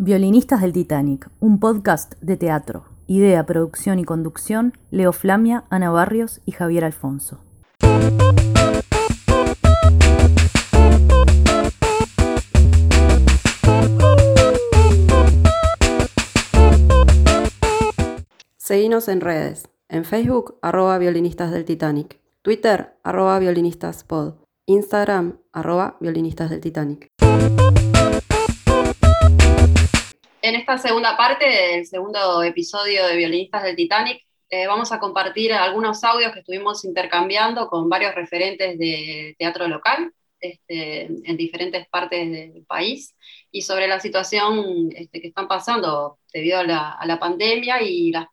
Violinistas del Titanic, un podcast de teatro. Idea, producción y conducción, Leo Flamia, Ana Barrios y Javier Alfonso. Seguinos en redes. En Facebook, arroba violinistas del Titanic. Twitter, arroba violinistaspod. Instagram, arroba violinistas del Titanic. En esta segunda parte del segundo episodio de Violinistas del Titanic, eh, vamos a compartir algunos audios que estuvimos intercambiando con varios referentes de teatro local este, en diferentes partes del país y sobre la situación este, que están pasando debido a la, pandemia y las,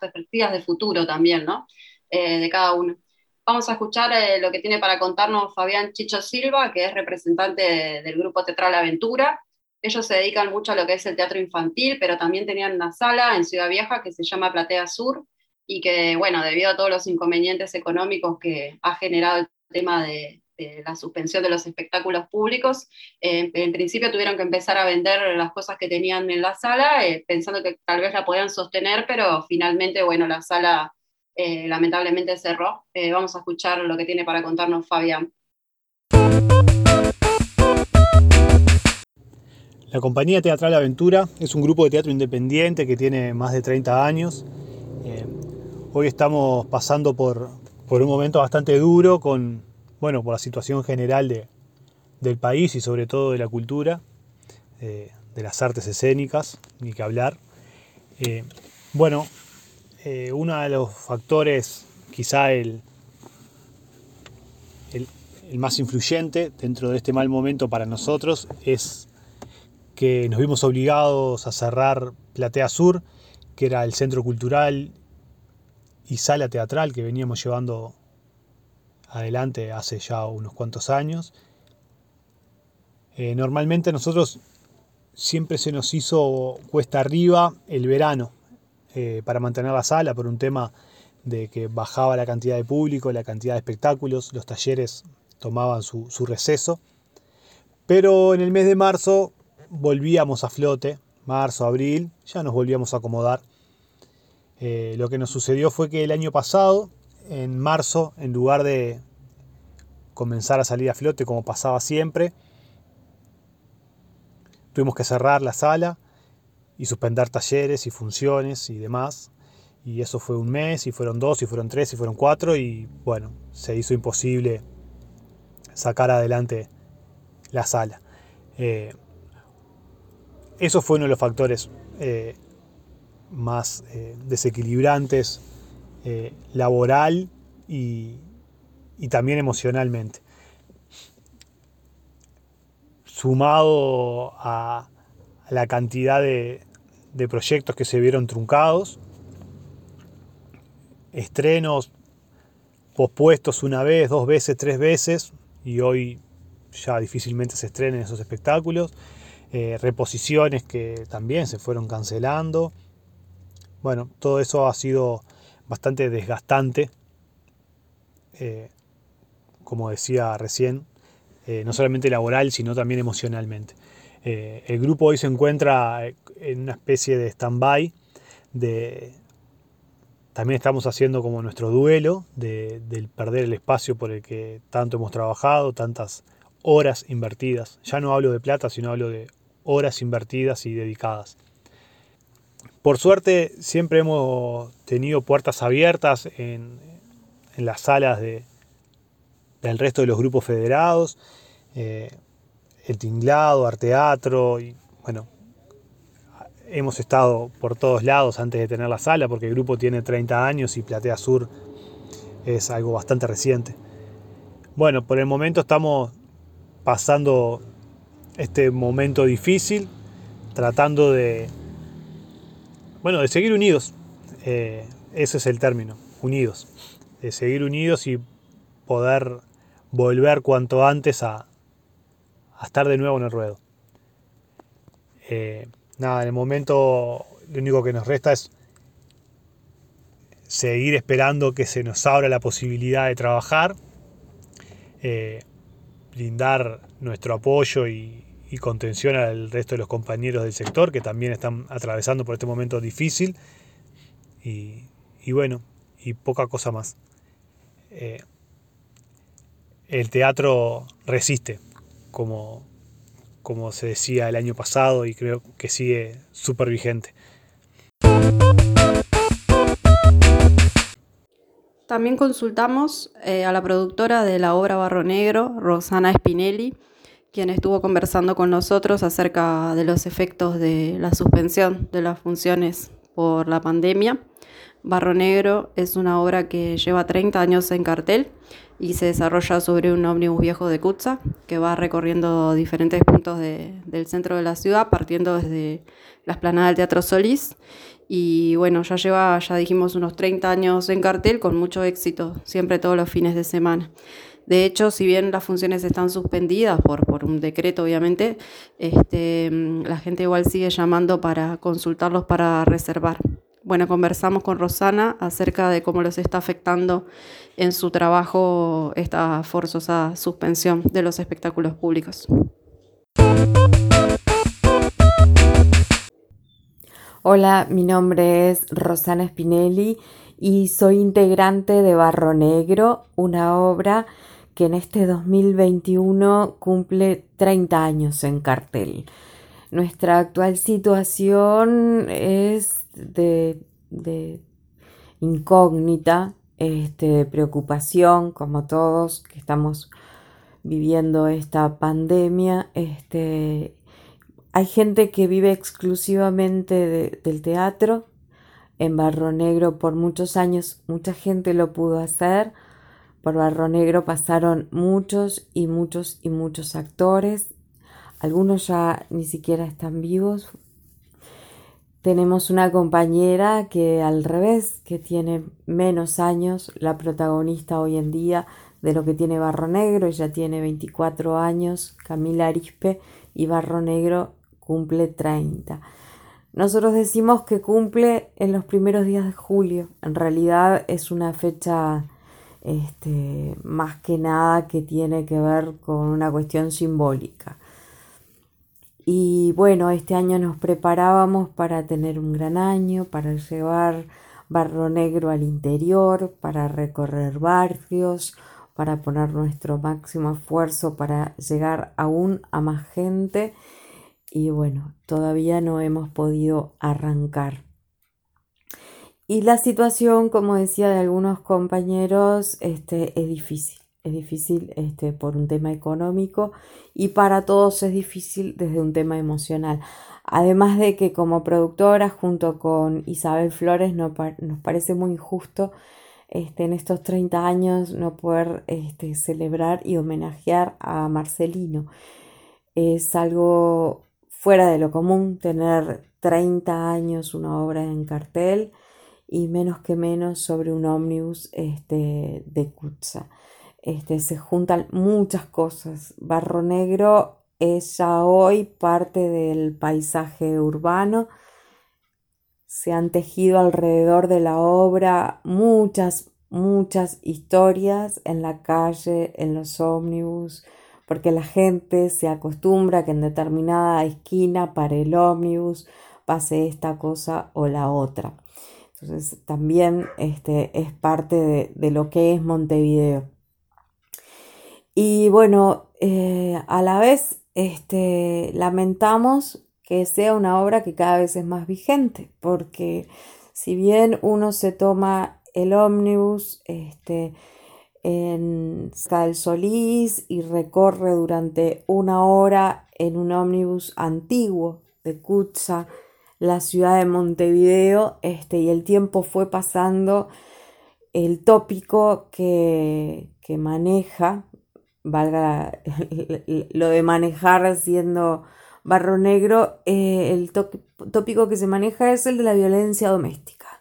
perspectivas de futuro también, ¿no? Eh, de cada uno. Vamos a escuchar eh, lo que tiene para contarnos Fabián Chicho Silva, que es representante del grupo Teatral Aventura. Ellos se dedican mucho a lo que es el teatro infantil, pero también tenían una sala en Ciudad Vieja que se llama Platea Sur y que, bueno, debido a todos los inconvenientes económicos que ha generado el tema de, la suspensión de los espectáculos públicos, eh, en principio tuvieron que empezar a vender las cosas que tenían en la sala, eh, pensando que tal vez la podían sostener, pero finalmente, bueno, la sala eh, lamentablemente cerró. vamos a escuchar lo que tiene para contarnos Fabián. La compañía teatral Aventura es un grupo de teatro independiente que tiene más de 30 años. hoy estamos pasando por, por un momento bastante duro con, bueno, por la situación general del país y sobre todo de la cultura, eh, de las artes escénicas, ni que hablar. Eh, bueno, eh, uno de los factores, quizá el, el, más influyente dentro de este mal momento para nosotros, es que nos vimos obligados a cerrar Platea Sur, que era el centro cultural y sala teatral que veníamos llevando adelante hace ya unos cuantos años. Eh, normalmente nosotros siempre se nos hizo cuesta arriba el verano eh, para mantener la sala por un tema de que bajaba la cantidad de público, la cantidad de espectáculos, los talleres tomaban su, receso. Pero en el mes de marzo volvíamos a flote, marzo, abril, ya nos volvíamos a acomodar. Eh, lo que nos sucedió fue que el año pasado en marzo, en lugar de comenzar a salir a flote como pasaba siempre, tuvimos que cerrar la sala y suspender talleres y funciones y demás. Y eso fue un mes, y fueron dos, y fueron tres, y fueron cuatro, y bueno, se hizo imposible sacar adelante la sala. Eh, eso fue uno de los factores eh, más eh, desequilibrantes laboral y, también emocionalmente. Sumado a, la cantidad de, proyectos que se vieron truncados, estrenos pospuestos una vez, dos veces, tres veces, y hoy ya difícilmente se estrenen esos espectáculos, eh, reposiciones que también se fueron cancelando. Bueno, todo eso ha sido bastante desgastante, eh, como decía recién, eh, no solamente laboral, sino también emocionalmente. El grupo hoy se encuentra en una especie de stand-by, de, también estamos haciendo como nuestro duelo del perder el espacio por el que tanto hemos trabajado, tantas horas invertidas. Ya no hablo de plata, sino hablo de horas invertidas y dedicadas. Por suerte siempre hemos tenido puertas abiertas en, las salas de, del resto de los grupos federados, eh, el tinglado, arteatro, y bueno, hemos estado por todos lados antes de tener la sala, porque el grupo tiene 30 años y Platea Sur es algo bastante reciente. Bueno, por el momento estamos pasando este momento difícil, tratando de, bueno, de seguir unidos. Eh, ese es el término, unidos. De seguir unidos y poder volver cuanto antes a, estar de nuevo en el ruedo. Eh, nada, en el momento lo único que nos resta es seguir esperando que se nos abra la posibilidad de trabajar, eh, brindar nuestro apoyo y, contención al resto de los compañeros del sector que también están atravesando por este momento difícil. Y, bueno, y poca cosa más. Eh, el teatro resiste, como, como se decía el año pasado y creo que sigue súper vigente. También consultamos eh, a la productora de la obra Barro Negro, Rosana Spinelli, quien estuvo conversando con nosotros acerca de los efectos de la suspensión de las funciones por la pandemia. Barro Negro es una obra que lleva 30 años en cartel y se desarrolla sobre un ómnibus viejo de Kutza que va recorriendo diferentes puntos del centro de la ciudad, partiendo desde la esplanada del Teatro Solís. Y bueno, ya lleva, ya dijimos, unos 30 años en cartel con mucho éxito, siempre todos los fines de semana. De hecho, si bien las funciones están suspendidas por, por un decreto, obviamente, este, la gente igual sigue llamando para consultarlos para reservar. Bueno, conversamos con Rosana acerca de cómo los está afectando en su trabajo esta forzosa suspensión de los espectáculos públicos. Hola, mi nombre es Rosana Spinelli y soy integrante de Barro Negro, una obra que en este 2021 cumple 30 años en cartel. Nuestra actual situación es de, incógnita, este, de preocupación, como todos que estamos viviendo esta pandemia. Este, hay gente que vive exclusivamente del teatro. En Barro Negro por muchos años mucha gente lo pudo hacer. Por Barro Negro pasaron muchos y muchos y muchos actores. Algunos ya ni siquiera están vivos, tenemos una compañera que al revés, que tiene menos años, la protagonista hoy en día de lo que tiene Barro Negro, ella tiene 24 años, Camila Arispe, y Barro Negro cumple 30. Nosotros decimos que cumple en los primeros días de julio, en realidad es una fecha este, más que nada que tiene que ver con una cuestión simbólica. Y bueno, este año nos preparábamos para tener un gran año, para llevar barro negro al interior, para recorrer barrios, para poner nuestro máximo esfuerzo para llegar aún a más gente. Y bueno, todavía no hemos podido arrancar. Y la situación, como decía de algunos compañeros, este, es difícil es difícil este, por un tema económico y para todos es difícil desde un tema emocional. Además de que como productora junto con Isabel Flores nos parece muy injusto este, en estos 30 años no poder este, celebrar y homenajear a Marcelino. Es algo fuera de lo común tener 30 años una obra en cartel y menos que menos sobre un ómnibus este, de Kutza este, se juntan muchas cosas. Barro Negro es ya hoy parte del paisaje urbano. Se han tejido alrededor de la obra muchas, muchas historias en la calle, en los ómnibus, porque la gente se acostumbra que en determinada esquina para el ómnibus pase esta cosa o la otra. Entonces también este, es parte de, de lo que es Montevideo. Y bueno, eh, a la vez este, lamentamos que sea una obra que cada vez es más vigente, porque si bien uno se toma el ómnibus este, en Cal Solís y recorre durante una hora en un ómnibus antiguo de Kutza, la ciudad de Montevideo, este, y el tiempo fue pasando, el tópico que, que maneja valga lo de manejar siendo barro negro, eh, el tópico que se maneja es el de la violencia doméstica,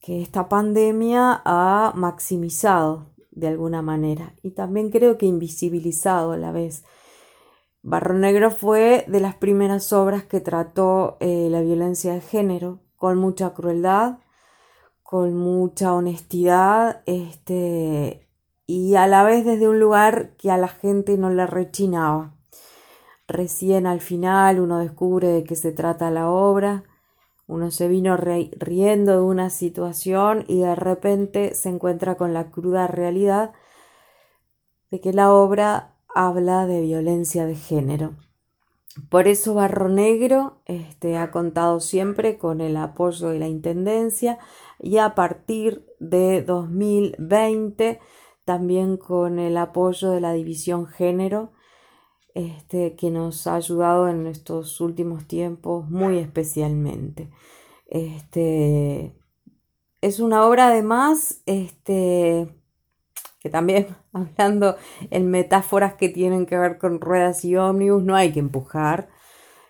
que esta pandemia ha maximizado de alguna manera y también creo que invisibilizado a la vez. Barro Negro fue de las primeras obras que trató eh, la violencia de género con mucha crueldad, con mucha honestidad, este, y a la vez desde un lugar que a la gente no le rechinaba. recién al final uno descubre de qué se trata la obra, uno se vino riendo de una situación y de repente se encuentra con la cruda realidad de que la obra habla de violencia de género. Por eso Barro Negro este, ha contado siempre con el apoyo de la Intendencia y a partir de 2020 también con el apoyo de la División Género, este, que nos ha ayudado en estos últimos tiempos muy especialmente. Este, es una obra además este, que también hablando en metáforas que tienen que ver con ruedas y ómnibus, no hay que empujar.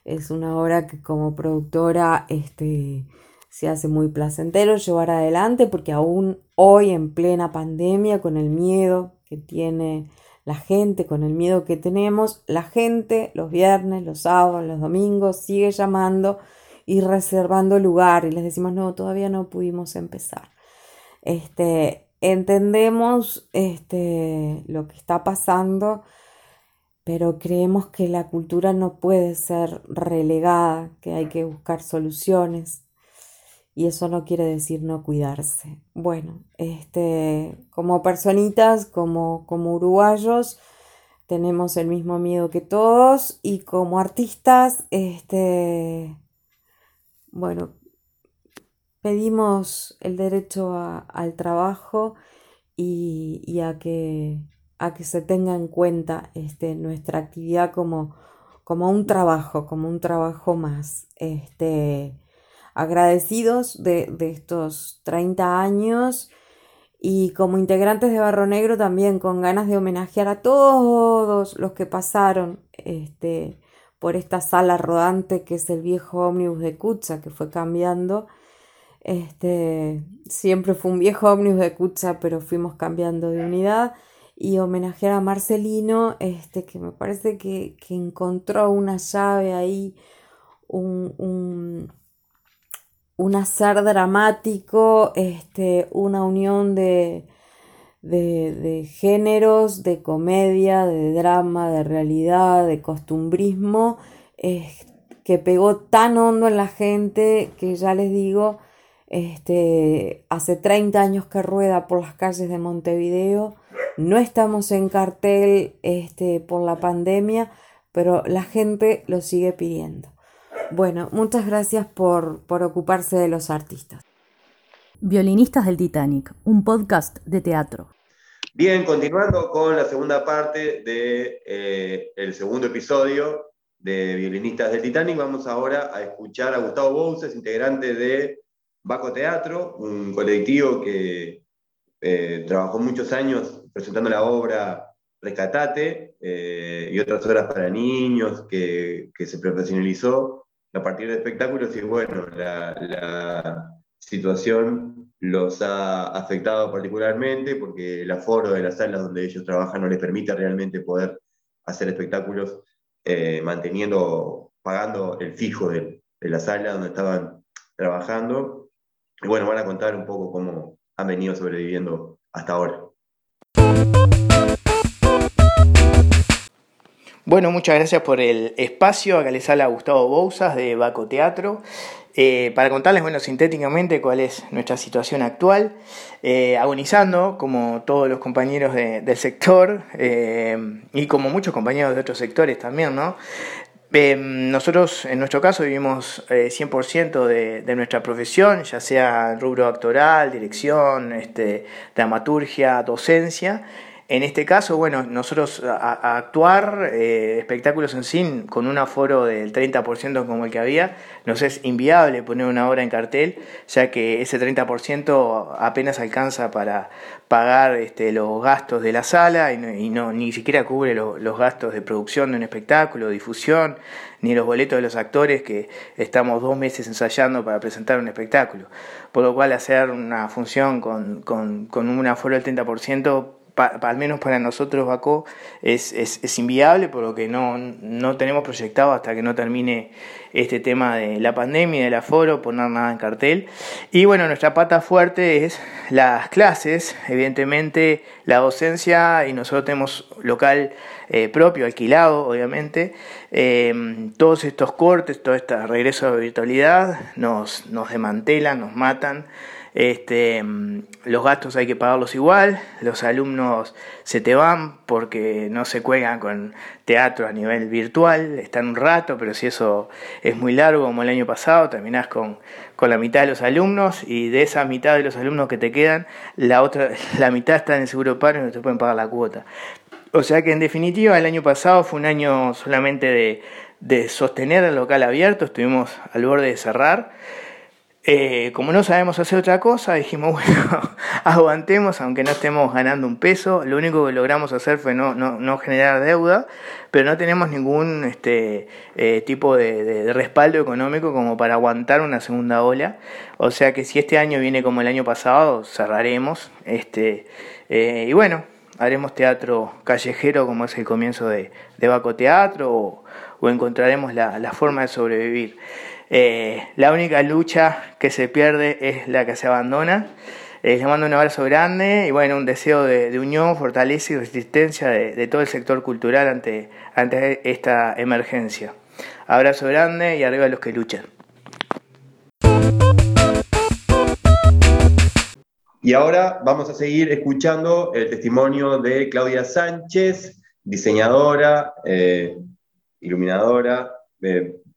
Es una obra que como productora este, se hace muy placentero llevar adelante porque aún hoy en plena pandemia, con el miedo que tiene la gente, con el miedo que tenemos, la gente los viernes, los sábados, los domingos sigue llamando y reservando lugar y les decimos no, todavía no pudimos empezar. Este, entendemos este, lo que está pasando, pero creemos que la cultura no puede ser relegada, que hay que buscar soluciones. Y eso no quiere decir no cuidarse. Bueno, este, como personitas, como, como uruguayos, tenemos el mismo miedo que todos y como artistas, este, bueno, pedimos el derecho al trabajo y, a, que, a, que, se tenga en cuenta este, nuestra actividad como, un trabajo, como un trabajo más. Este, agradecidos de, estos 30 años y como integrantes de Barro Negro también con ganas de homenajear a todos los que pasaron este, por esta sala rodante que es el viejo ómnibus de Kutza que fue cambiando este, siempre fue un viejo ómnibus de Cucha, pero fuimos cambiando de unidad. Y homenajear a Marcelino, este, que me parece que, encontró una llave ahí, un, un, un hacer dramático, este, una unión de, de, géneros, de comedia, de drama, de realidad, de costumbrismo, que pegó tan hondo en la gente que ya les digo, este, hace 30 años que rueda por las calles de Montevideo. No estamos en cartel este, por la pandemia, pero la gente lo sigue pidiendo. Bueno, muchas gracias por, por ocuparse de los artistas. Violinistas del Titanic, un podcast de teatro. Bien, continuando con la segunda parte del de, eh, el segundo episodio de Violinistas del Titanic, vamos ahora a escuchar a Gustavo Bouces, integrante de Baco Teatro, un colectivo que eh, trabajó muchos años presentando la obra Rescatate eh, y otras obras para niños que, se profesionalizó a partir de espectáculos y bueno, la, situación los ha afectado particularmente porque el aforo de las salas donde ellos trabajan no les permite realmente poder hacer espectáculos eh, manteniendo, pagando el fijo de, de la sala donde estaban trabajando y bueno, van a contar un poco cómo han venido sobreviviendo hasta ahora. Bueno, muchas gracias por el espacio. Acá les habla Gustavo Bouzas de Baco Teatro. Eh, para contarles, bueno, sintéticamente cuál es nuestra situación actual, eh, agonizando como todos los compañeros del sector eh, y como muchos compañeros de otros sectores también, ¿no? Nosotros, en nuestro caso, vivimos 100% eh, de, nuestra profesión, ya sea rubro actoral, dirección, este, dramaturgia, docencia, en este caso, bueno, nosotros a, actuar eh, espectáculos en sí con un aforo del 30% como el que había, nos es inviable poner una obra en cartel, ya que ese 30% apenas alcanza para pagar este, los gastos de la sala y, no, ni siquiera cubre los gastos de producción de un espectáculo, difusión, ni los boletos de los actores que estamos dos meses ensayando para presentar un espectáculo. Por lo cual hacer una función con, con un aforo del 30% al menos para nosotros Bacó es, es, inviable, por lo que no, no tenemos proyectado hasta que no termine este tema de la pandemia del aforo, poner nada en cartel. Y bueno, nuestra pata fuerte es las clases, evidentemente la docencia y nosotros tenemos local eh, propio, alquilado, obviamente. Em, todos estos cortes, todo este regreso a la virtualidad nos, nos desmantelan, nos matan. Este, los gastos hay que pagarlos igual, los alumnos se te van porque no se cuelgan con teatro a nivel virtual, están un rato, pero si eso es muy largo como el año pasado, terminás con, con la mitad de los alumnos y de esa mitad de los alumnos que te quedan, la otra, la mitad está en seguro paro y no te pueden pagar la cuota. O sea que en definitiva el año pasado fue un año solamente de, de sostener el local abierto, estuvimos al borde de cerrar. Eh, como no sabemos hacer otra cosa, dijimos, bueno, aguantemos aunque no estemos ganando un peso. Lo único que logramos hacer fue no, no, no generar deuda, pero no tenemos ningún este, eh, tipo de, respaldo económico como para aguantar una segunda ola. O sea que si este año viene como el año pasado, cerraremos. Este, eh, y bueno, haremos teatro callejero como es el comienzo de, de Baco Teatro o, encontraremos la, la forma de sobrevivir. Eh, la única lucha que se pierde es la que se abandona. Eh, les mando un abrazo grande y bueno, un deseo de, unión, fortaleza y resistencia de, todo el sector cultural ante, esta emergencia. Abrazo grande y arriba a los que luchan. Y ahora vamos a seguir escuchando el testimonio de Claudia Sánchez, diseñadora, eh, iluminadora,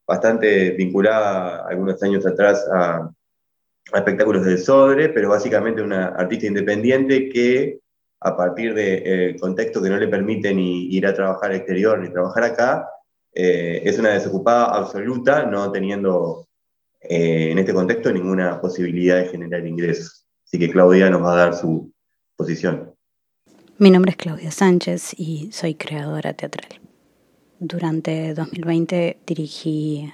bastante vinculada algunos años atrás a, espectáculos del Sodre, pero básicamente una artista independiente que a partir del de, eh, contexto que no le permite ni ir a trabajar exterior ni trabajar acá, eh, es una desocupada absoluta, no teniendo eh, en este contexto ninguna posibilidad de generar ingresos. Así que Claudia nos va a dar su posición. Mi nombre es Claudia Sánchez y soy creadora teatral. Durante 2020 dirigí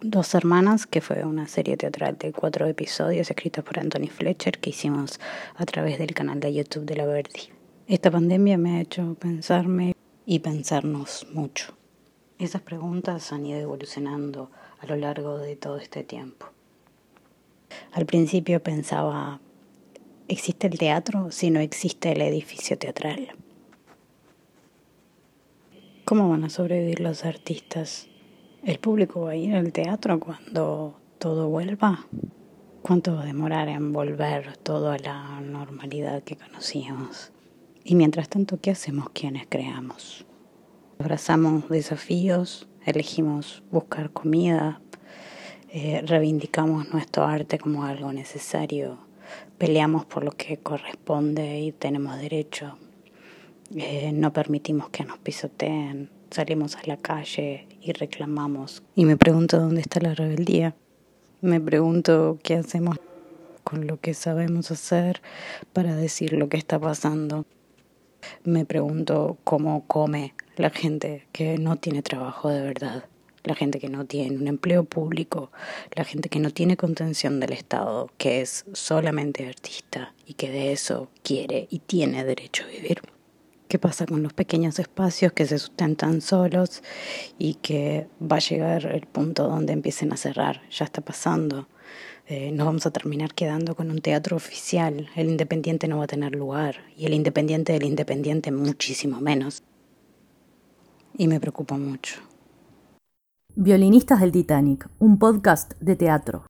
Dos Hermanas, que fue una serie teatral de cuatro episodios escrita por Anthony Fletcher que hicimos a través del canal de YouTube de La Verdi. Esta pandemia me ha hecho pensarme y pensarnos mucho. Esas preguntas han ido evolucionando a lo largo de todo este tiempo. Al principio pensaba, ¿existe el teatro si no existe el edificio teatral? ¿Cómo van a sobrevivir los artistas? ¿El público va a ir al teatro cuando todo vuelva? ¿Cuánto va a demorar en volver todo a la normalidad que conocíamos? Y mientras tanto, ¿qué hacemos quienes creamos? Abrazamos desafíos, elegimos buscar comida, eh, reivindicamos nuestro arte como algo necesario, peleamos por lo que corresponde y tenemos derecho, eh, no permitimos que nos pisoteen, salimos a la calle y reclamamos. Y me pregunto dónde está la rebeldía. Me pregunto qué hacemos con lo que sabemos hacer para decir lo que está pasando. Me pregunto cómo come la gente que no tiene trabajo de verdad, la gente que no tiene un empleo público, la gente que no tiene contención del Estado, que es solamente artista y que de eso quiere y tiene derecho a vivir qué pasa con los pequeños espacios que se sustentan solos y que va a llegar el punto donde empiecen a cerrar. Ya está pasando. Eh, nos vamos a terminar quedando con un teatro oficial. El independiente no va a tener lugar y el independiente del independiente muchísimo menos. Y me preocupa mucho. Violinistas del Titanic, un podcast de teatro.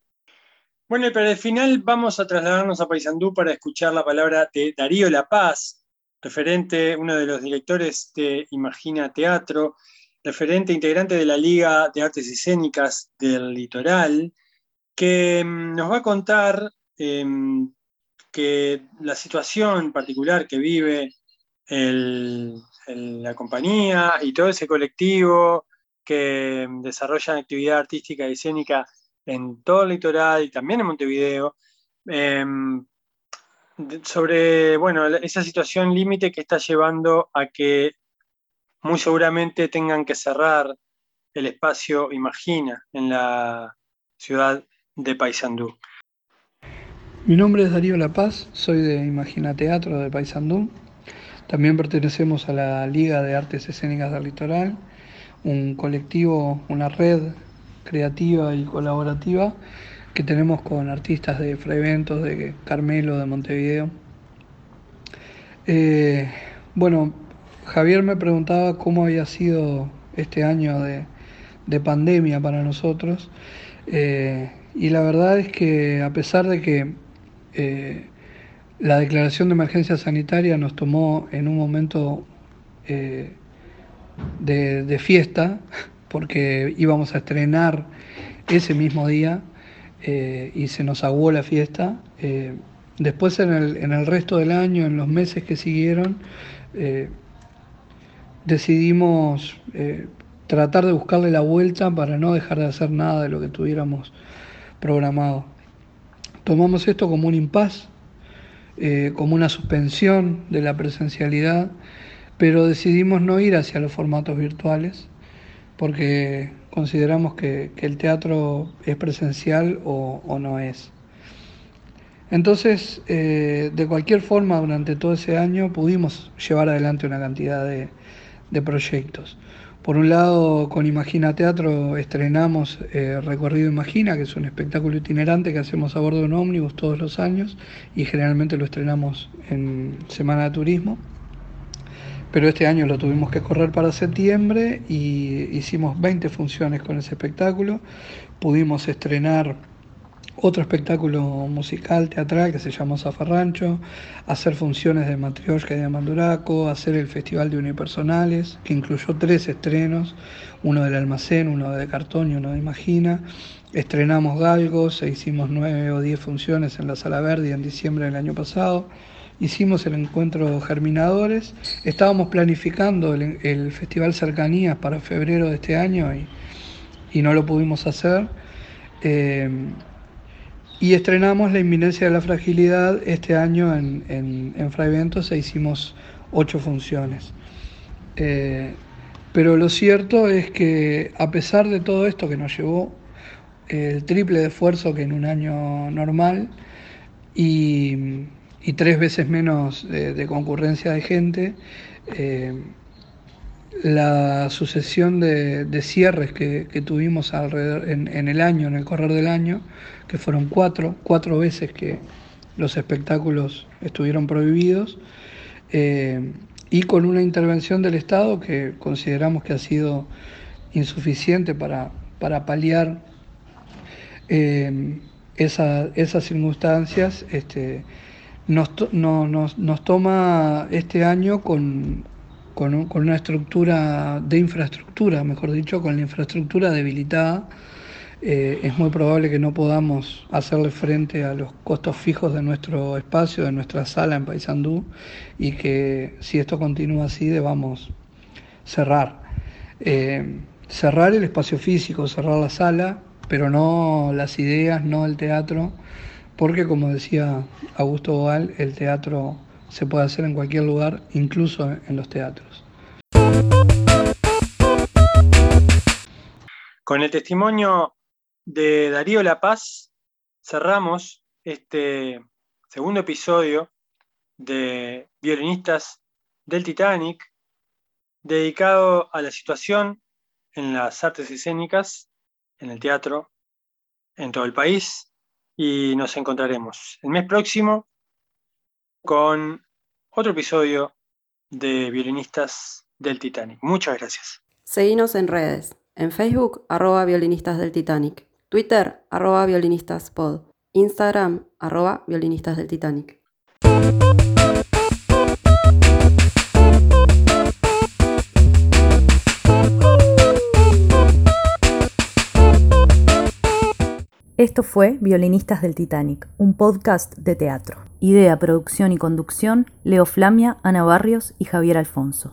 Bueno, y para el final vamos a trasladarnos a Paysandú para escuchar la palabra de Darío La Paz, referente, uno de los directores de Imagina Teatro, referente integrante de la Liga de Artes Escénicas del Litoral, que mm, nos va a contar em, que la situación particular que vive la compañía y todo ese colectivo que desarrollan actividad artística y escénica en todo el litoral y también en Montevideo, em, sobre bueno, esa situación límite que está llevando a que muy seguramente tengan que cerrar el espacio Imagina en la ciudad de Paysandú. Mi nombre es Darío La Paz, soy de Imagina Teatro de Paysandú. También pertenecemos a la Liga de Artes Escénicas del Litoral, un colectivo, una red creativa y colaborativa que tenemos con artistas de Freventos, de Carmelo, de Montevideo. Eh, bueno, Javier me preguntaba cómo había sido este año de, pandemia para nosotros. Eh, y la verdad es que a pesar de que eh, la declaración de emergencia sanitaria nos tomó en un momento de, de, fiesta, porque íbamos a estrenar ese mismo día y se nos aguó la fiesta, Después en el, en el resto del año, en los meses que siguieron, eh, decidimos eh, tratar de buscarle la vuelta para no dejar de hacer nada de lo que tuviéramos programado. Tomamos esto como un impas, eh, como una suspensión de la presencialidad, pero decidimos no ir hacia los formatos virtuales porque consideramos que, el teatro es presencial o no es. Entonces, eh, de cualquier forma, durante todo ese año pudimos llevar adelante una cantidad de, proyectos. Por un lado, con Imagina Teatro estrenamos eh, Recorrido Imagina, que es un espectáculo itinerante que hacemos a bordo de un ómnibus todos los años y generalmente lo estrenamos en Semana de Turismo. Pero este año lo tuvimos que correr para septiembre y hicimos 20 funciones con ese espectáculo. Pudimos estrenar otro espectáculo musical, teatral que se llamó Zafarrancho, hacer funciones de Matrioshka y de Manduraco, hacer el Festival de Unipersonales, que incluyó tres estrenos, uno del Almacén, uno de Cartón y uno de Imagina. Estrenamos Galgos e hicimos nueve o diez funciones en la Sala Verde en diciembre del año pasado. Hicimos el encuentro Germinadores. Estábamos planificando el, Festival Cercanías para febrero de este año y, no lo pudimos hacer. Eh, y estrenamos La inminencia de la fragilidad este año en, en, en Fray e hicimos ocho funciones. Eh, pero lo cierto es que a pesar de todo esto que nos llevó el triple de esfuerzo que en un año normal y, tres veces menos de, concurrencia de gente, eh, la sucesión de, cierres que, tuvimos alrededor en, el año, en el correr del año, que fueron cuatro, cuatro veces que los espectáculos estuvieron prohibidos, eh, y con una intervención del Estado que consideramos que ha sido insuficiente para, para paliar eh, esas circunstancias, este, nos, nos toma este año con con, una estructura de infraestructura, mejor dicho, con la infraestructura debilitada, eh, es muy probable que no podamos hacerle frente a los costos fijos de nuestro espacio, de nuestra sala en Paysandú, y que si esto continúa así debamos cerrar. Eh, cerrar el espacio físico, cerrar la sala, pero no las ideas, no el teatro, porque como decía Augusto Boal, el teatro se puede hacer en cualquier lugar, incluso en los teatros. Con el testimonio de Darío La Paz cerramos este segundo episodio de Violinistas del Titanic, dedicado a la situación en las artes escénicas, en el teatro, en todo el país, y nos encontraremos el mes próximo con otro episodio de Violinistas del Titanic. Muchas gracias. Seguinos en redes. En Facebook, arroba violinistas del Titanic. Twitter, arroba violinistas pod. Instagram, arroba violinistas del Titanic. Esto fue Violinistas del Titanic, un podcast de teatro. Idea, producción y conducción, Leo Flamia, Ana Barrios y Javier Alfonso.